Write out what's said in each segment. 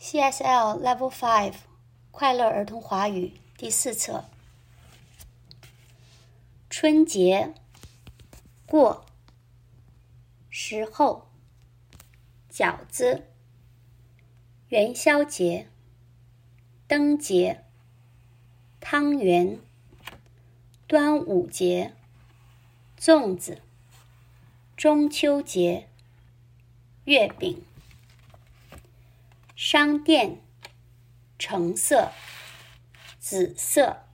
CSL Level Five 快乐儿童华语第四册。春节过，时候，饺子，元宵节，灯节，汤圆，端午节，粽子，中秋节，月饼。商店，橙色、紫色、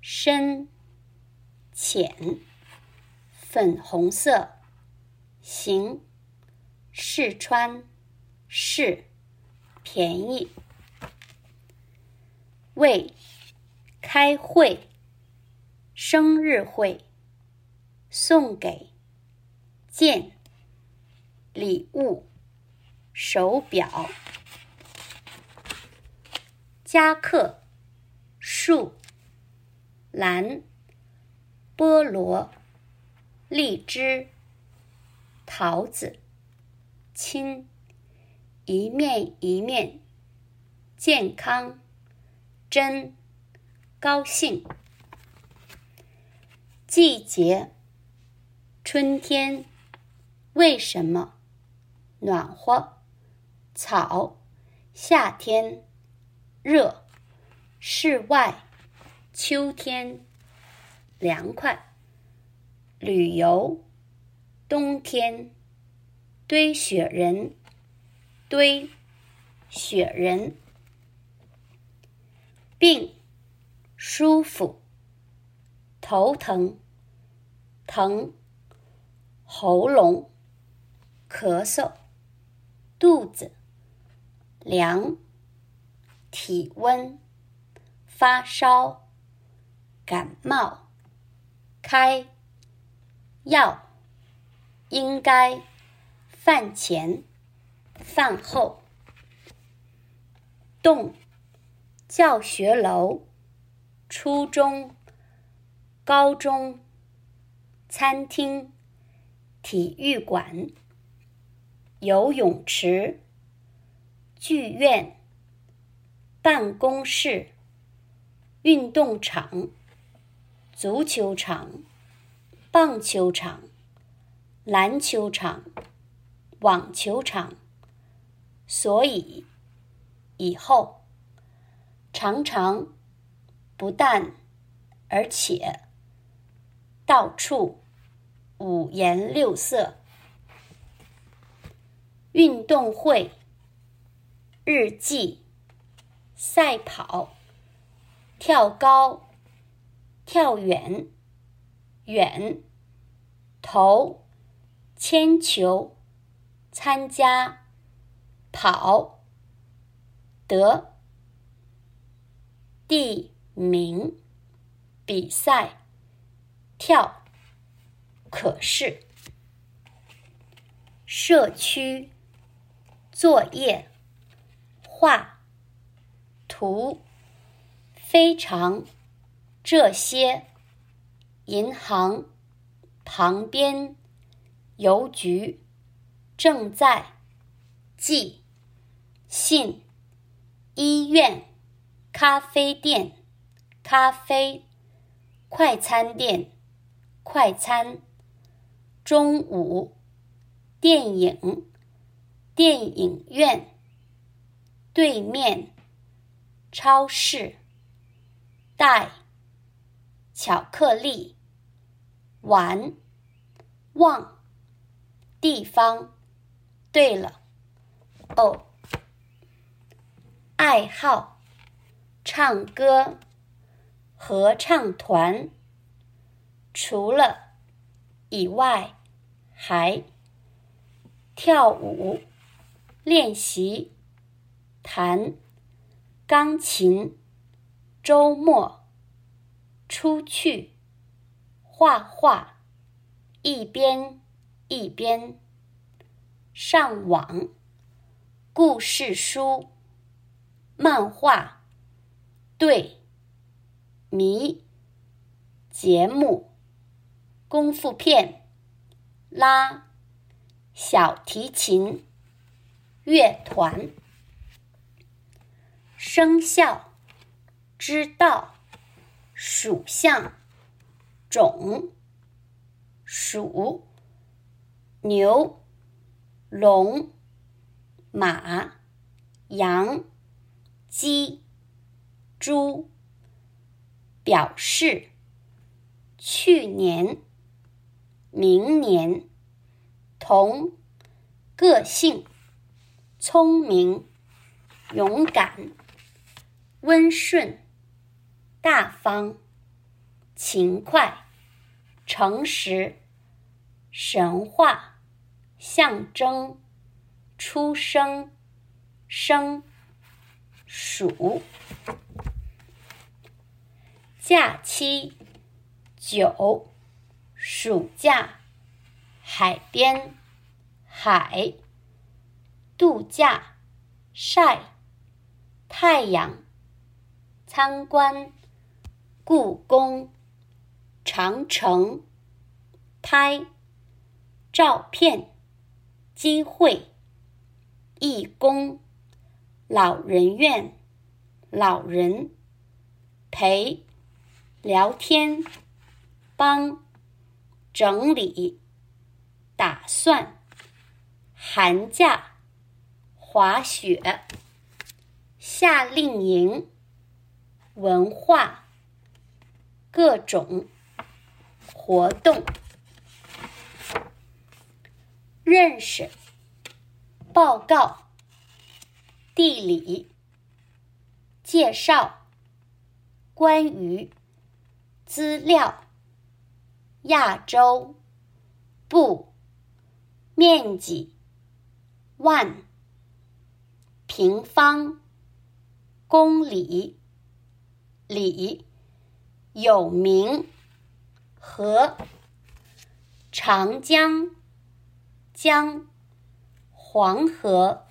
深、浅、粉红色，行，试穿，试，便宜。为，开会，生日会，送给，见，礼物，手表。夹克，树，蓝，菠萝，荔枝，桃子，亲，一面一面，健康，真，高兴。季节，春天，为什么？暖和，草，夏天。热，室外，秋天，凉快，旅游，冬天，堆雪人，堆，雪人，病，舒服，头疼，疼，喉咙，咳嗽，肚子，凉。体温，发烧，感冒，开，药，应该，饭前，饭后，动，教学楼，初中，高中，餐厅，体育馆，游泳池，剧院。办公室、运动场、足球场、棒球场、篮球场、网球场。所以，以后，常常，不但，而且，到处，五颜六色。运动会，日记。赛跑，跳高，跳远，远，投，铅球，参加，跑，得，地名，比赛，跳，可是，社区，作业，画。图，非常，这些，银行，旁边，邮局，正在，寄，信，医院，咖啡店，咖啡，快餐店，快餐，中午，电影，电影院，对面。超市，带，巧克力，玩，望，地方。对了，哦，爱好，唱歌，合唱团。除了，以外，还，跳舞，练习，弹。钢琴，周末，出去，画画，一边一边，上网，故事书，漫画，对，谜，节目，功夫片，拉，小提琴，乐团。生肖，知道，属相，种，鼠，牛，龙，马，羊，鸡，猪，表示，去年，明年，同，个性，聪明，勇敢。温顺、大方、勤快、诚实、神话、象征、出生、生、属、假期、九、暑假、海边、海、度假、晒、太阳。参观故宫、长城、拍照片、机会、义工、老人院、老人陪、聊天、帮、整理、打算、寒假、滑雪、夏令营。文化，各种活动，认识，报告，地理，介绍，关于，资料，亚洲，不，面积，万，平方，公里。里有名河，长江江，黄河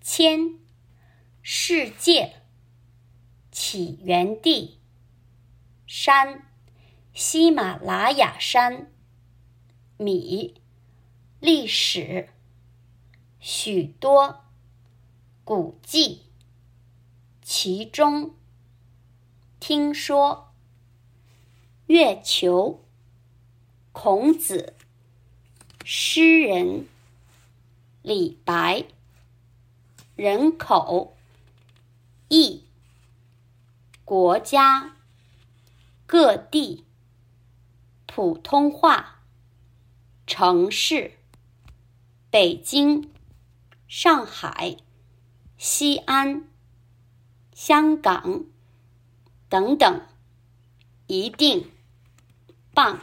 千，世界起源地山，喜马拉雅山米历史许多古迹其中。听说，月球，孔子，诗人，李白，人口，亿，国家，各地，普通话，城市，北京，上海，西安，香港。等等，一定棒！